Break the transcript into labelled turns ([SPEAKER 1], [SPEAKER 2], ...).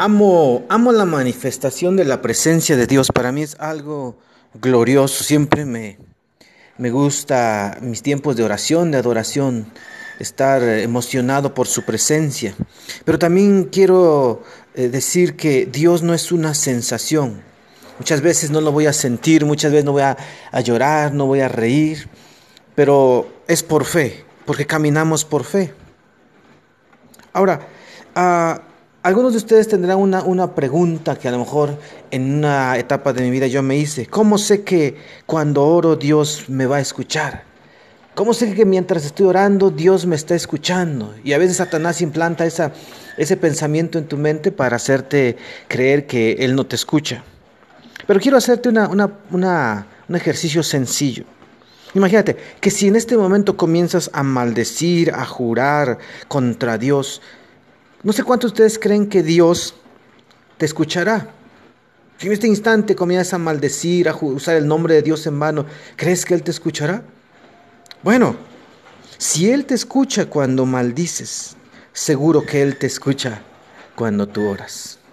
[SPEAKER 1] Amo, amo la manifestación de la presencia de Dios. Para mí es algo glorioso. Siempre me, me gusta mis tiempos de oración, de adoración, estar emocionado por su presencia. Pero también quiero eh, decir que Dios no es una sensación. Muchas veces no lo voy a sentir, muchas veces no voy a, llorar, no voy a reír, pero es por fe, porque caminamos por fe. Ahora, uh, algunos de ustedes tendrán una, una, pregunta que a lo mejor en una etapa de mi vida yo me hice. ¿Cómo sé que cuando oro Dios me va a escuchar? ¿Cómo sé que mientras estoy orando Dios me está escuchando? Y a veces Satanás implanta esa, ese pensamiento en tu mente para hacerte creer que Él no te escucha. Pero quiero hacerte una, una, un ejercicio sencillo. Imagínate que si en este momento comienzas a maldecir, a jurar contra Dios, no sé cuántos de ustedes creen que Dios te escuchará. Si en este instante comienzas a maldecir, a usar el nombre de Dios en vano, ¿crees que Él te escuchará? Bueno, si Él te escucha cuando maldices, seguro que Él te escucha cuando tú oras.